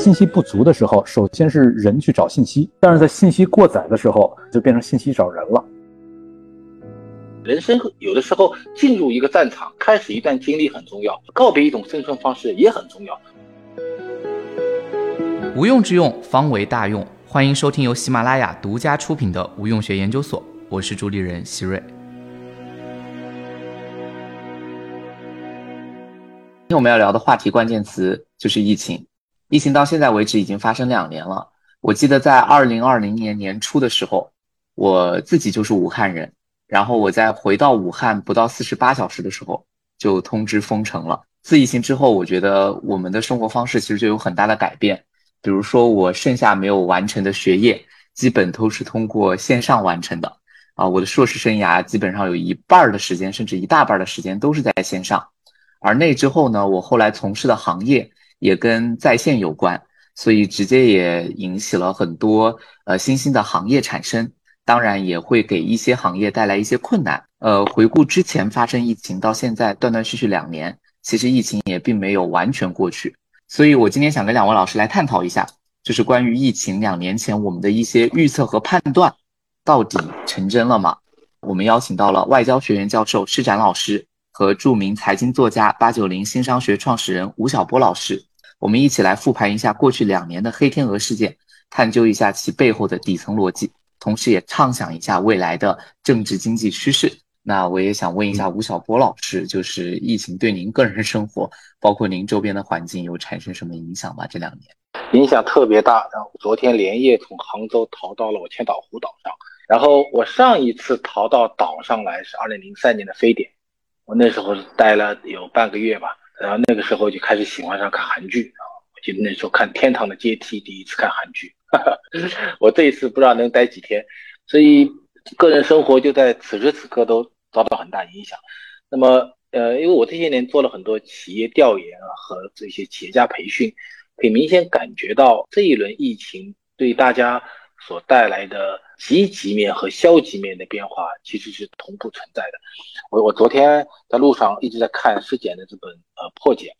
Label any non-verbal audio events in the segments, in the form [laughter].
信息不足的时候，首先是人去找信息，但是在信息过载的时候，就变成信息找人了。人生有的时候进入一个战场，开始一段经历很重要，告别一种生存方式也很重要。无用之用，方为大用。欢迎收听由喜马拉雅独家出品的《无用学研究所》，我是主理人席瑞。今天我们要聊的话题关键词就是疫情。疫情到现在为止已经发生两年了。我记得在二零二零年年初的时候，我自己就是武汉人。然后我在回到武汉不到四十八小时的时候，就通知封城了。自疫情之后，我觉得我们的生活方式其实就有很大的改变。比如说，我剩下没有完成的学业，基本都是通过线上完成的。啊，我的硕士生涯基本上有一半的时间，甚至一大半的时间都是在线上。而那之后呢，我后来从事的行业也跟在线有关，所以直接也引起了很多呃新兴的行业产生。当然也会给一些行业带来一些困难。呃，回顾之前发生疫情到现在断断续续两年，其实疫情也并没有完全过去。所以我今天想跟两位老师来探讨一下，就是关于疫情两年前我们的一些预测和判断，到底成真了吗？我们邀请到了外交学院教授施展老师和著名财经作家八九零新商学创始人吴晓波老师，我们一起来复盘一下过去两年的黑天鹅事件，探究一下其背后的底层逻辑。同时也畅想一下未来的政治经济趋势。那我也想问一下吴晓波老师，就是疫情对您个人生活，包括您周边的环境，有产生什么影响吗？这两年影响特别大。然后昨天连夜从杭州逃到了我千岛湖岛上。然后我上一次逃到岛上来是二零零三年的非典，我那时候是待了有半个月吧。然后那个时候就开始喜欢上看韩剧啊。我记得那时候看《天堂的阶梯》，第一次看韩剧哈哈。[laughs] 我这一次不知道能待几天，所以个人生活就在此时此刻都遭到很大影响。那么，呃，因为我这些年做了很多企业调研啊和这些企业家培训，可以明显感觉到这一轮疫情对大家所带来的积极面和消极面的变化其实是同步存在的。我我昨天在路上一直在看施简的这本呃破解。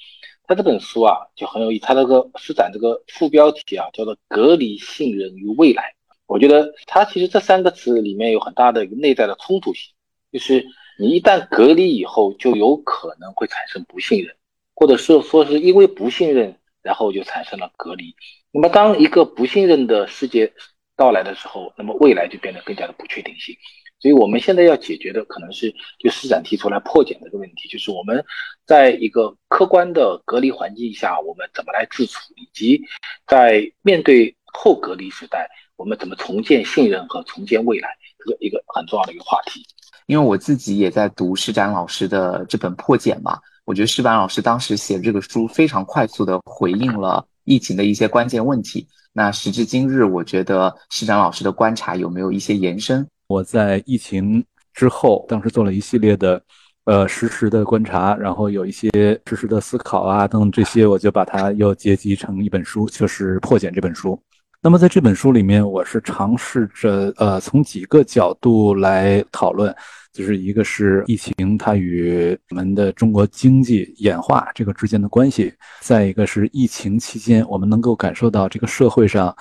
他这本书啊就很有意思，他那个施展这个副标题啊叫做“隔离信任与未来”。我觉得他其实这三个词里面有很大的一个内在的冲突性，就是你一旦隔离以后，就有可能会产生不信任，或者是说是因为不信任，然后就产生了隔离。那么当一个不信任的世界到来的时候，那么未来就变得更加的不确定性。所以我们现在要解决的可能是就施展提出来破解这个问题，就是我们在一个客观的隔离环境下，我们怎么来自处，以及在面对后隔离时代，我们怎么重建信任和重建未来，这个一个很重要的一个话题。因为我自己也在读施展老师的这本破茧嘛，我觉得施展老师当时写这个书非常快速的回应了疫情的一些关键问题。那时至今日，我觉得施展老师的观察有没有一些延伸？我在疫情之后，当时做了一系列的，呃，实时的观察，然后有一些实时的思考啊，等等这些，我就把它又结集成一本书，就是《破茧》这本书。那么在这本书里面，我是尝试着，呃，从几个角度来讨论，就是一个是疫情它与我们的中国经济演化这个之间的关系，再一个是疫情期间我们能够感受到这个社会上。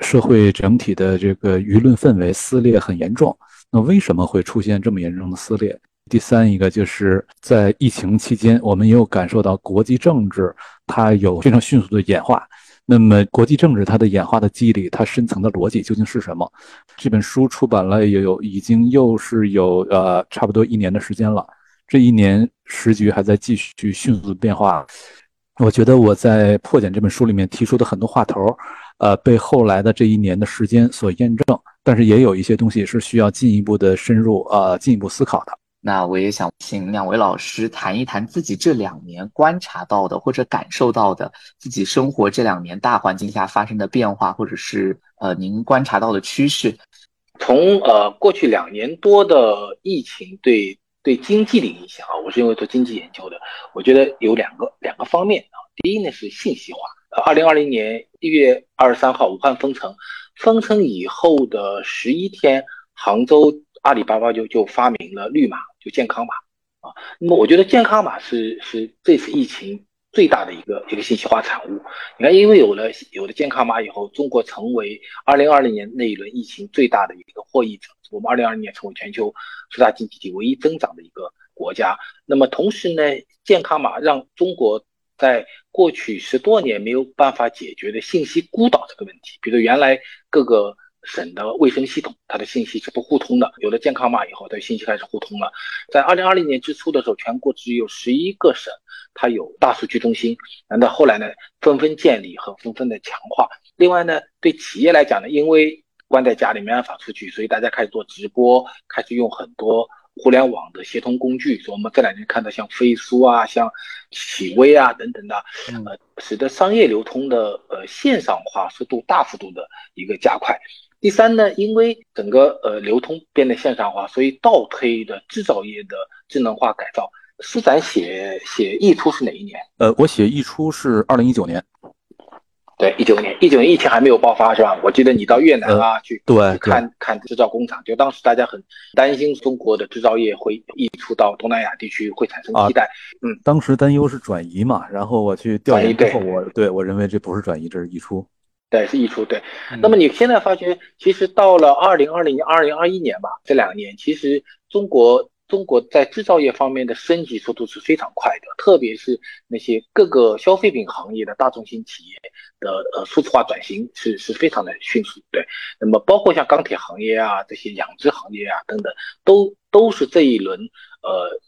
社会整体的这个舆论氛围撕裂很严重，那为什么会出现这么严重的撕裂？第三一个就是在疫情期间，我们也有感受到国际政治它有非常迅速的演化。那么国际政治它的演化的机理，它深层的逻辑究竟是什么？这本书出版了也有已经又是有呃差不多一年的时间了，这一年时局还在继续迅速的变化。我觉得我在破茧这本书里面提出的很多话头。呃，被后来的这一年的时间所验证，但是也有一些东西是需要进一步的深入呃进一步思考的。那我也想请两位老师谈一谈自己这两年观察到的或者感受到的自己生活这两年大环境下发生的变化，或者是呃您观察到的趋势。从呃过去两年多的疫情对对经济的影响啊，我是因为做经济研究的，我觉得有两个两个方面啊。第一呢是信息化。二零二零年一月二十三号，武汉封城，封城以后的十一天，杭州阿里巴巴就就发明了绿码，就健康码啊。那么我觉得健康码是是这次疫情最大的一个一个信息化产物。你看，因为有了有了健康码以后，中国成为二零二零年那一轮疫情最大的一个获益者。我们二零二零年成为全球十大经济体唯一增长的一个国家。那么同时呢，健康码让中国在过去十多年没有办法解决的信息孤岛这个问题，比如原来各个。省的卫生系统，它的信息是不互通的。有了健康码以后，它信息开始互通了。在二零二零年之初的时候，全国只有十一个省它有大数据中心。难道后来呢，纷纷建立和纷纷的强化。另外呢，对企业来讲呢，因为关在家里没办法出去，所以大家开始做直播，开始用很多互联网的协同工具。所以我们这两年看到像飞书啊、像企微啊等等的，呃，使得商业流通的呃线上化速度大幅度的一个加快。第三呢，因为整个呃流通变得线上化，所以倒推的制造业的智能化改造。施展写写溢出是哪一年？呃，我写溢出是二零一九年。对，一九年，一九年疫情还没有爆发是吧？我记得你到越南啊去对看看制造工厂，就当时大家很担心中国的制造业会溢出到东南亚地区，会产生替代。嗯，当时担忧是转移嘛，然后我去调研之后，我对我认为这不是转移，这是溢出。对，是溢出。对，那么你现在发觉，其实到了二零二零年、二零二一年吧，这两年，其实中国中国在制造业方面的升级速度是非常快的，特别是那些各个消费品行业的大中型企业的呃数字化转型是是非常的迅速。对，那么包括像钢铁行业啊、这些养殖行业啊等等，都都是这一轮呃。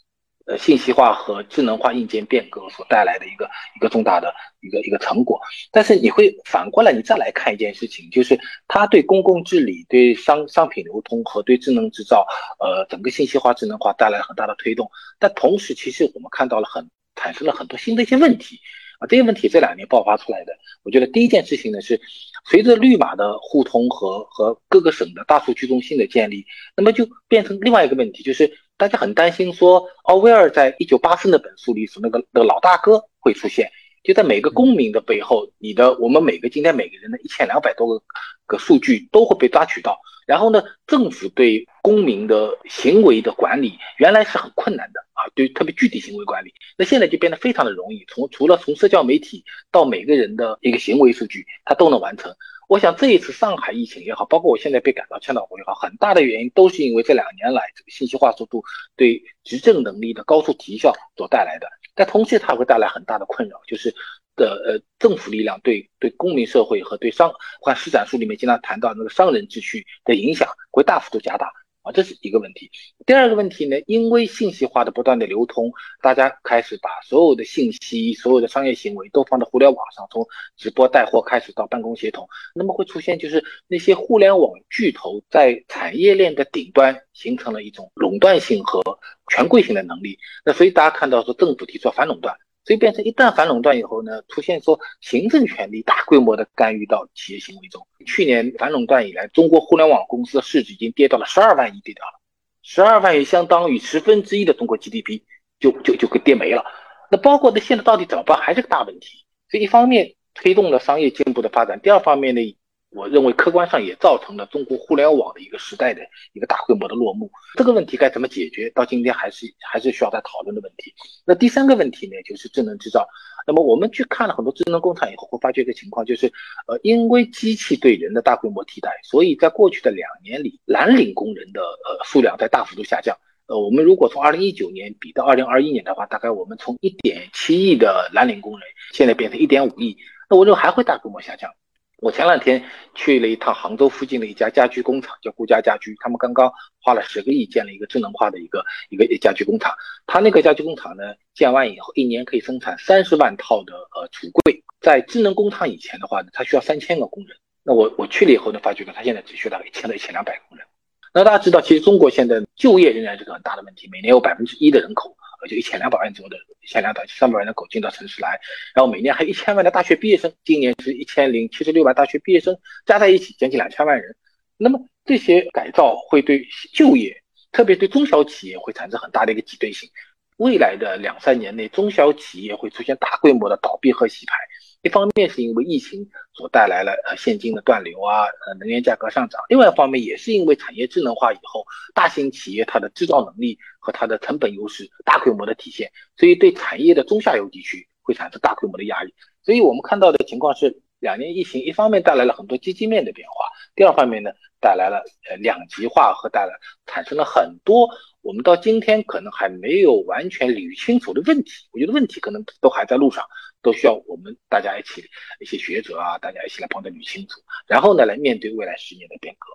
呃，信息化和智能化硬件变革所带来的一个一个重大的一个一个成果，但是你会反过来，你再来看一件事情，就是它对公共治理、对商商品流通和对智能制造，呃，整个信息化、智能化带来很大的推动。但同时，其实我们看到了很产生了很多新的一些问题啊，这些问题这两年爆发出来的。我觉得第一件事情呢是，随着绿码的互通和和各个省的大数据中心的建立，那么就变成另外一个问题，就是。大家很担心，说奥威尔在一九八四那本书里说，那个那个老大哥会出现，就在每个公民的背后，你的我们每个今天每个人的一千两百多个个数据都会被抓取到。然后呢，政府对公民的行为的管理原来是很困难的啊，对特别具体行为管理，那现在就变得非常的容易，从除了从社交媒体到每个人的一个行为数据，它都能完成。我想这一次上海疫情也好，包括我现在被赶到千岛湖也好，很大的原因都是因为这两年来这个信息化速度对执政能力的高速提效所带来的。但同时它会带来很大的困扰，就是的呃政府力量对对公民社会和对商，或施展书里面经常谈到那个商人秩序的影响会大幅度加大。这是一个问题。第二个问题呢，因为信息化的不断的流通，大家开始把所有的信息、所有的商业行为都放到互联网上，从直播带货开始到办公协同，那么会出现就是那些互联网巨头在产业链的顶端形成了一种垄断性和权贵性的能力。那所以大家看到说政府提出反垄断。所以变成一旦反垄断以后呢，出现说行政权力大规模的干预到企业行为中。去年反垄断以来，中国互联网公司的市值已经跌到了十二万亿，跌掉了十二万亿，相当于十分之一的中国 GDP 就就就给跌没了。那包括那现在到底怎么办，还是个大问题。所以一方面推动了商业进步的发展，第二方面呢？我认为客观上也造成了中国互联网的一个时代的一个大规模的落幕。这个问题该怎么解决？到今天还是还是需要再讨论的问题。那第三个问题呢，就是智能制造。那么我们去看了很多智能工厂以后，会发觉一个情况，就是呃，因为机器对人的大规模替代，所以在过去的两年里，蓝领工人的呃数量在大幅度下降。呃，我们如果从二零一九年比到二零二一年的话，大概我们从一点七亿的蓝领工人，现在变成一点五亿，那我认为还会大规模下降。我前两天去了一趟杭州附近的一家家居工厂，叫顾家家居。他们刚刚花了十个亿建了一个智能化的一个一个家居工厂。他那个家居工厂呢，建完以后一年可以生产三十万套的呃橱柜。在智能工厂以前的话呢，它需要三千个工人。那我我去了以后呢，发觉呢，他现在只需要大概一千到一千两百工人。那大家知道，其实中国现在就业仍然是个很大的问题，每年有百分之一的人口。就一千两百万左右的，一千两百三百万的狗进到城市来，然后每年还有一千万的大学毕业生，今年是一千零七十六万大学毕业生加在一起将近两千万人。那么这些改造会对就业，特别对中小企业会产生很大的一个挤兑性。未来的两三年内，中小企业会出现大规模的倒闭和洗牌。一方面是因为疫情所带来了呃现金的断流啊，呃能源价格上涨；另外一方面也是因为产业智能化以后，大型企业它的制造能力和它的成本优势大规模的体现，所以对产业的中下游地区。会产生大规模的压力。所以我们看到的情况是，两年疫情一方面带来了很多积极面的变化，第二方面呢，带来了呃两极化和带来产生了很多我们到今天可能还没有完全捋清楚的问题。我觉得问题可能都还在路上，都需要我们大家一起一些学者啊，大家一起来帮他捋清楚，然后呢来面对未来十年的变革。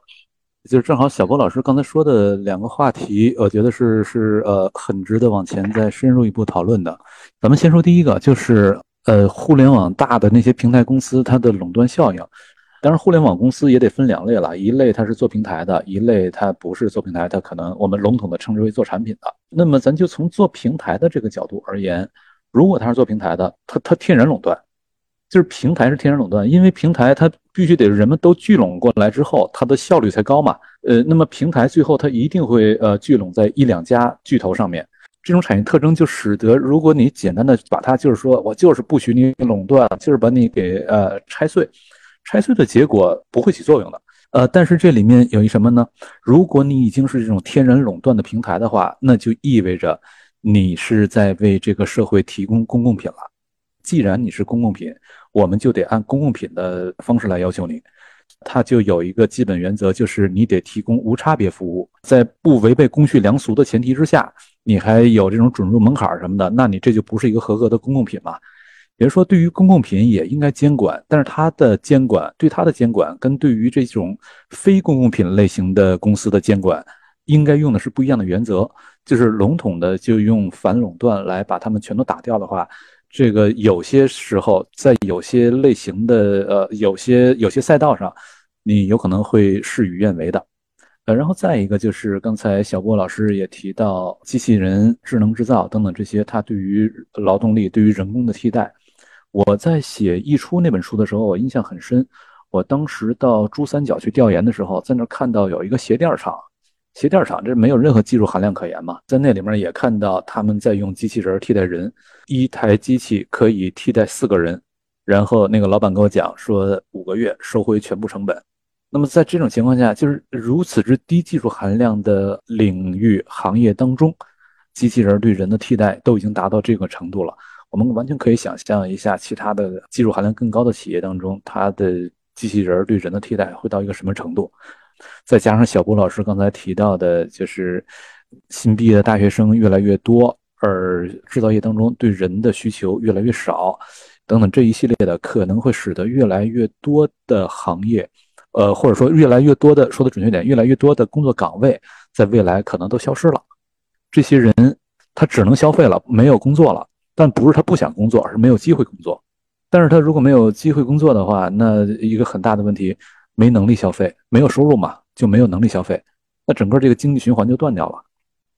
就是正好小波老师刚才说的两个话题，我觉得是是呃很值得往前再深入一步讨论的。咱们先说第一个，就是呃互联网大的那些平台公司它的垄断效应。当然，互联网公司也得分两类了，一类它是做平台的，一类它不是做平台，它可能我们笼统的称之为做产品的。那么咱就从做平台的这个角度而言，如果它是做平台的，它它天然垄断。就是平台是天然垄断，因为平台它必须得人们都聚拢过来之后，它的效率才高嘛。呃，那么平台最后它一定会呃聚拢在一两家巨头上面。这种产业特征就使得，如果你简单的把它就是说我就是不许你垄断，就是把你给呃拆碎，拆碎的结果不会起作用的。呃，但是这里面有一什么呢？如果你已经是这种天然垄断的平台的话，那就意味着你是在为这个社会提供公共品了。既然你是公共品，我们就得按公共品的方式来要求你。它就有一个基本原则，就是你得提供无差别服务，在不违背公序良俗的前提之下，你还有这种准入门槛什么的，那你这就不是一个合格的公共品嘛。比如说，对于公共品也应该监管，但是它的监管对它的监管跟对于这种非公共品类型的公司的监管，应该用的是不一样的原则。就是笼统的就用反垄断来把它们全都打掉的话。这个有些时候，在有些类型的呃，有些有些赛道上，你有可能会事与愿违的。呃，然后再一个就是刚才小波老师也提到，机器人、智能制造等等这些，它对于劳动力、对于人工的替代。我在写《溢出》那本书的时候，我印象很深。我当时到珠三角去调研的时候，在那看到有一个鞋垫厂。鞋垫厂这没有任何技术含量可言嘛，在那里面也看到他们在用机器人替代人，一台机器可以替代四个人，然后那个老板跟我讲说五个月收回全部成本。那么在这种情况下，就是如此之低技术含量的领域行业当中，机器人对人的替代都已经达到这个程度了，我们完全可以想象一下其他的技术含量更高的企业当中，它的机器人对人的替代会到一个什么程度。再加上小郭老师刚才提到的，就是新毕业的大学生越来越多，而制造业当中对人的需求越来越少，等等这一系列的，可能会使得越来越多的行业，呃，或者说越来越多的，说的准确点，越来越多的工作岗位，在未来可能都消失了。这些人他只能消费了，没有工作了，但不是他不想工作，而是没有机会工作。但是他如果没有机会工作的话，那一个很大的问题。没能力消费，没有收入嘛，就没有能力消费，那整个这个经济循环就断掉了。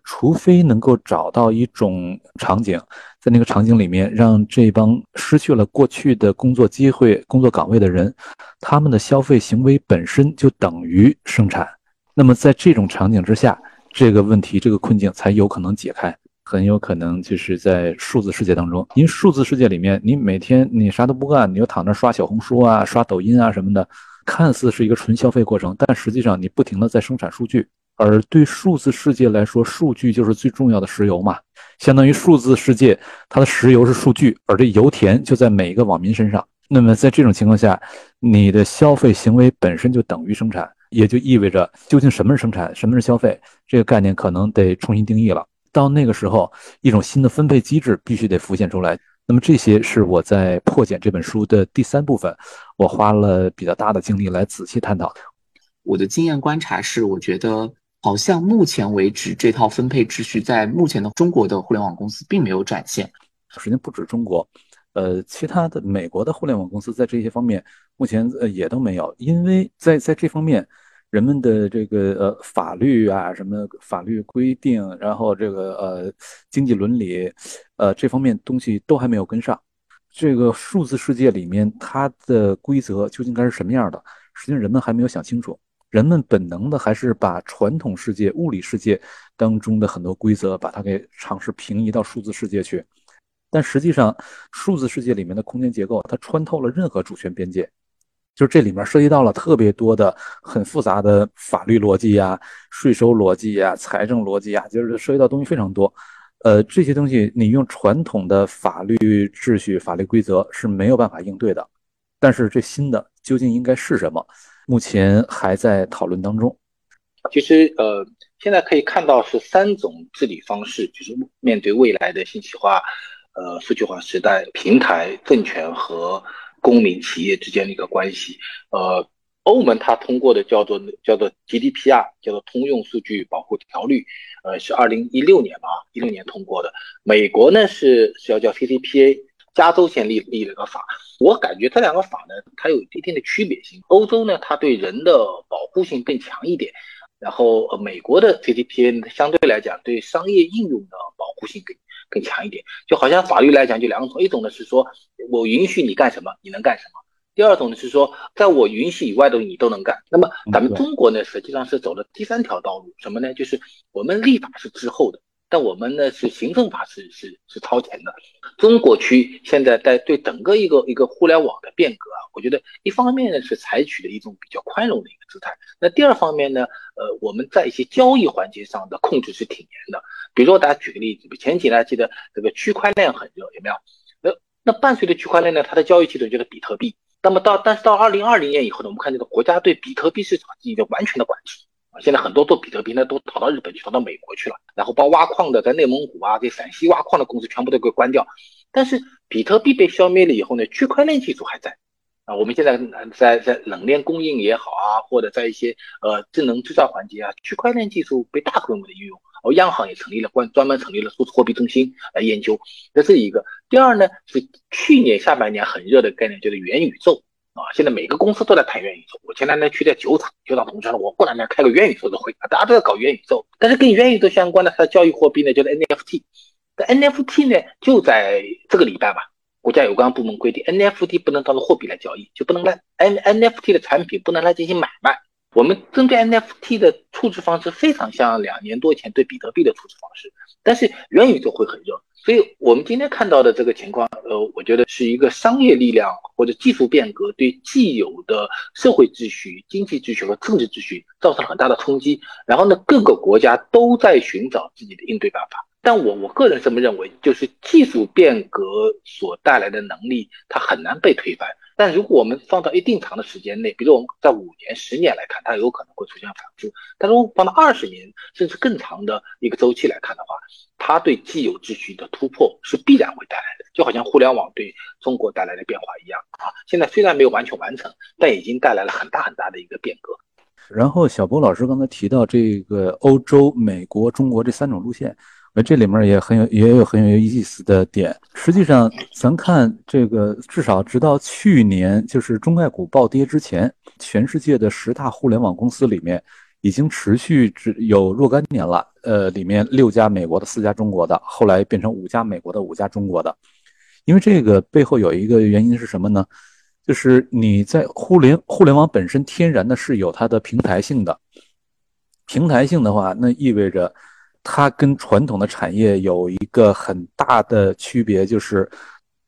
除非能够找到一种场景，在那个场景里面，让这帮失去了过去的工作机会、工作岗位的人，他们的消费行为本身就等于生产。那么在这种场景之下，这个问题、这个困境才有可能解开。很有可能就是在数字世界当中，因为数字世界里面，你每天你啥都不干，你就躺着刷小红书啊、刷抖音啊什么的。看似是一个纯消费过程，但实际上你不停的在生产数据，而对数字世界来说，数据就是最重要的石油嘛。相当于数字世界它的石油是数据，而这油田就在每一个网民身上。那么在这种情况下，你的消费行为本身就等于生产，也就意味着究竟什么是生产，什么是消费，这个概念可能得重新定义了。到那个时候，一种新的分配机制必须得浮现出来。那么这些是我在破茧这本书的第三部分，我花了比较大的精力来仔细探讨的。我的经验观察是，我觉得好像目前为止这套分配秩序在目前的中国的互联网公司并没有展现。首先不止中国，呃，其他的美国的互联网公司在这些方面目前呃也都没有，因为在在这方面。人们的这个呃法律啊，什么法律规定，然后这个呃经济伦理，呃这方面东西都还没有跟上。这个数字世界里面它的规则究竟该是什么样的？实际上人们还没有想清楚。人们本能的还是把传统世界、物理世界当中的很多规则，把它给尝试平移到数字世界去。但实际上，数字世界里面的空间结构，它穿透了任何主权边界。就是这里面涉及到了特别多的很复杂的法律逻辑呀、税收逻辑呀、财政逻辑呀，就是涉及到东西非常多。呃，这些东西你用传统的法律秩序、法律规则是没有办法应对的。但是这新的究竟应该是什么？目前还在讨论当中。其实，呃，现在可以看到是三种治理方式，就是面对未来的信息化、呃数据化时代，平台、政权和公民、企业之间的一个关系。呃，欧盟它通过的叫做叫做 GDPR，叫做通用数据保护条例，呃，是二零一六年吧，一六年通过的。美国呢是是要叫 CCPA，加州先立立了个法。我感觉这两个法呢，它有一定的区别性。欧洲呢，它对人的保护性更强一点。然后，呃，美国的 CDPA 相对来讲，对商业应用的保护性更更强一点。就好像法律来讲，就两种，一种呢是说我允许你干什么，你能干什么；第二种呢是说，在我允许以外的你都能干。那么咱们中国呢，实际上是走了第三条道路，什么呢？就是我们立法是滞后的。但我们呢是行政法是是是超前的，中国区现在在对整个一个一个互联网的变革啊，我觉得一方面呢是采取了一种比较宽容的一个姿态，那第二方面呢，呃，我们在一些交易环节上的控制是挺严的。比如说，大家举个例子，前几年记得这个区块链很热，有没有？那那伴随着区块链呢，它的交易系统就是比特币。那么到但是到二零二零年以后呢，我们看这个国家对比特币市场进行了完全的管制。现在很多做比特币的都逃到日本去，逃到美国去了。然后包挖矿的，在内蒙古啊，在陕西挖矿的公司全部都给关掉。但是比特币被消灭了以后呢，区块链技术还在啊。我们现在在在冷链供应也好啊，或者在一些呃智能制造环节啊，区块链技术被大规模的应用。而央行也成立了关专门成立了数字货币中心来研究。这是一个。第二呢，是去年下半年很热的概念，就是元宇宙。啊，现在每个公司都在谈元宇宙。我前两天去在酒厂，酒厂同事了，我过两天开个元宇宙的会大家都在搞元宇宙。但是跟元宇宙相关的，它的交易货币呢，就是 NFT。这 NFT 呢，就在这个礼拜吧，国家有关部门规定，NFT 不能当做货币来交易，就不能来 N NFT 的产品不能来进行买卖。我们针对 NFT 的处置方式非常像两年多前对比特币的处置方式，但是元宇宙会很热。所以，我们今天看到的这个情况，呃，我觉得是一个商业力量或者技术变革对既有的社会秩序、经济秩序和政治秩序造成了很大的冲击。然后呢，各个国家都在寻找自己的应对办法。但我我个人这么认为，就是技术变革所带来的能力，它很难被推翻。但如果我们放到一定长的时间内，比如我们在五年、十年来看，它有可能会出现反复。但如果放到二十年甚至更长的一个周期来看的话，它对既有秩序的突破是必然会带来的，就好像互联网对中国带来的变化一样啊。现在虽然没有完全完成，但已经带来了很大很大的一个变革。然后小波老师刚才提到这个欧洲、美国、中国这三种路线。那这里面也很有也有很有意思的点。实际上，咱看这个，至少直到去年，就是中概股暴跌之前，全世界的十大互联网公司里面，已经持续只有若干年了。呃，里面六家美国的，四家中国的，后来变成五家美国的，五家中国的。因为这个背后有一个原因是什么呢？就是你在互联互联网本身天然的是有它的平台性的，平台性的话，那意味着。它跟传统的产业有一个很大的区别，就是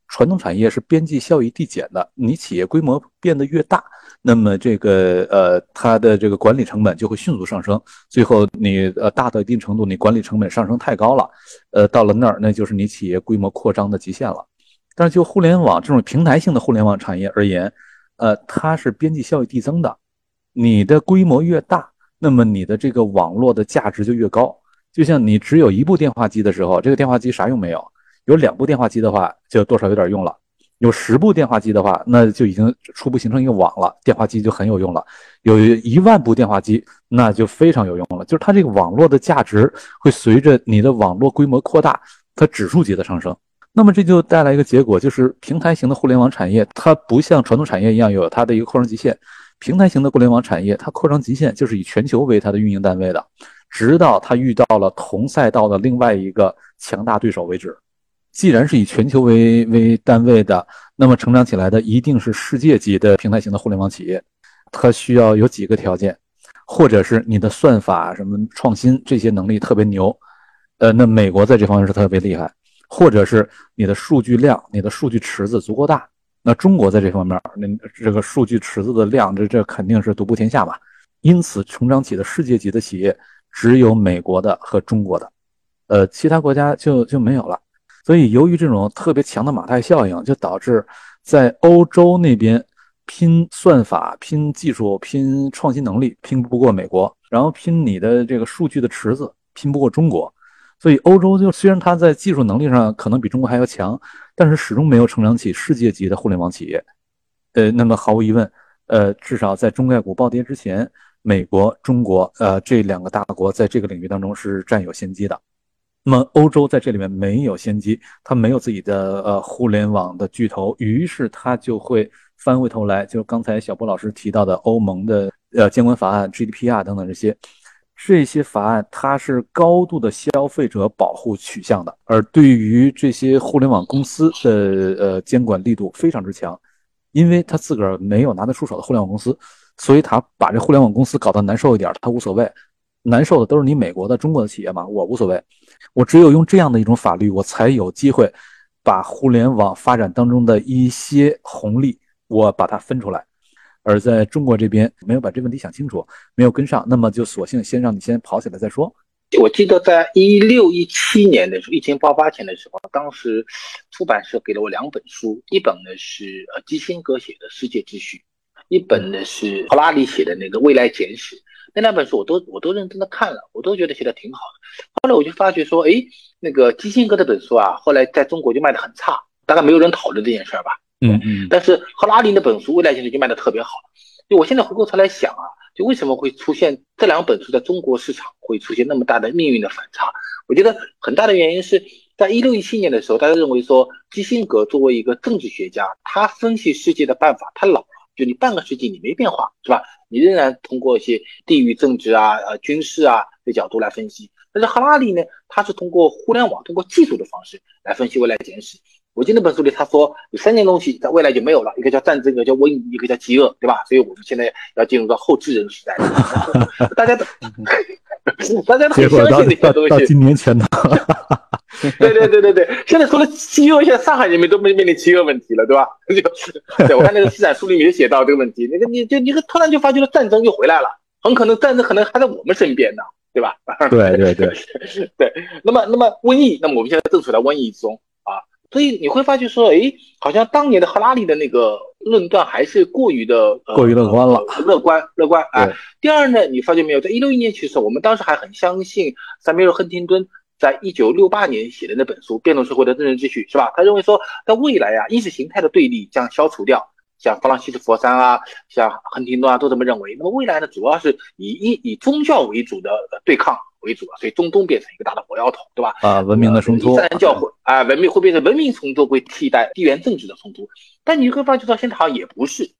传统产业是边际效益递减的。你企业规模变得越大，那么这个呃，它的这个管理成本就会迅速上升。最后你呃大到一定程度，你管理成本上升太高了，呃，到了那儿，那就是你企业规模扩张的极限了。但是就互联网这种平台性的互联网产业而言，呃，它是边际效益递增的。你的规模越大，那么你的这个网络的价值就越高。就像你只有一部电话机的时候，这个电话机啥用没有？有两部电话机的话，就多少有点用了；有十部电话机的话，那就已经初步形成一个网了，电话机就很有用了。有一万部电话机，那就非常有用了。就是它这个网络的价值会随着你的网络规模扩大，它指数级的上升。那么这就带来一个结果，就是平台型的互联网产业，它不像传统产业一样有它的一个扩张极限。平台型的互联网产业，它扩张极限就是以全球为它的运营单位的。直到他遇到了同赛道的另外一个强大对手为止。既然是以全球为为单位的，那么成长起来的一定是世界级的平台型的互联网企业。它需要有几个条件，或者是你的算法什么创新这些能力特别牛，呃，那美国在这方面是特别厉害；或者是你的数据量、你的数据池子足够大，那中国在这方面，那这个数据池子的量，这这肯定是独步天下嘛。因此，成长起的世界级的企业。只有美国的和中国的，呃，其他国家就就没有了。所以，由于这种特别强的马太效应，就导致在欧洲那边拼算法、拼技术、拼创新能力，拼不过美国，然后拼你的这个数据的池子，拼不过中国。所以，欧洲就虽然它在技术能力上可能比中国还要强，但是始终没有成长起世界级的互联网企业。呃，那么毫无疑问，呃，至少在中概股暴跌之前，美国、中国，呃，这两个大国在这个领域当中是占有先机的。那么欧洲在这里面没有先机，它没有自己的呃互联网的巨头，于是它就会翻回头来，就刚才小波老师提到的欧盟的呃监管法案、GDPR 等等这些，这些法案它是高度的消费者保护取向的，而对于这些互联网公司的呃监管力度非常之强，因为他自个儿没有拿得出手的互联网公司，所以他把这互联网公司搞得难受一点，他无所谓。难受的都是你美国的、中国的企业嘛，我无所谓。我只有用这样的一种法律，我才有机会把互联网发展当中的一些红利，我把它分出来。而在中国这边没有把这问题想清楚，没有跟上，那么就索性先让你先跑起来再说。我记得在一六一七年的时候，疫情爆发前的时候，当时出版社给了我两本书，一本呢是呃基辛格写的《世界秩序》，一本呢是赫拉里写的那个《未来简史》。那两本书我都我都认真的看了，我都觉得写的挺好的。后来我就发觉说，哎，那个基辛格这本书啊，后来在中国就卖的很差，大概没有人讨论这件事儿吧。嗯嗯。但是赫拉里那本书《未来简史》就卖的特别好。就我现在回过头来想啊，就为什么会出现这两本书在中国市场会出现那么大的命运的反差？我觉得很大的原因是在一六一七年的时候，大家认为说基辛格作为一个政治学家，他分析世界的办法太老了，就你半个世纪你没变化，是吧？你仍然通过一些地域政治啊、呃军事啊的角度来分析，但是哈拉利呢，他是通过互联网、通过技术的方式来分析未来简史。我记得那本书里他说有三件东西在未来就没有了，一个叫战争，一个叫瘟疫，一个叫饥饿，对吧？所以我们现在要进入到后智人时代，[laughs] [laughs] 大家都大家都很相信这些东西。到今年前头。[laughs] 对对对对对，现在除了饥饿，现在上海人民都面面临饥饿问题了，对吧？[laughs] 就对我看那个《资产书》里面也写到这个问题，那个你就你突然就发觉了战争又回来了，很可能战争可能还在我们身边呢，对吧？[laughs] 对对对对。那么那么瘟疫，那么我们现在正处在瘟疫之中啊，所以你会发觉说，哎，好像当年的赫拉利的那个论断还是过于的过于乐观了，乐观乐观啊。第二呢，你发觉没有，在一六一年其实我们当时还很相信塞缪尔·亨廷顿。在一九六八年写的那本书《变动社会的政治秩序》，是吧？他认为说，在未来啊，意识形态的对立将消除掉。像弗朗西斯·佛山啊，像亨廷顿啊，都这么认为。那么未来呢，主要是以一以宗教为主的对抗为主啊所以中东变成一个大的火药桶，对吧？啊，文明的冲突，伊斯兰教会啊，文明会变成文明冲突，会替代地缘政治的冲突。但你会发觉到现在好像也不是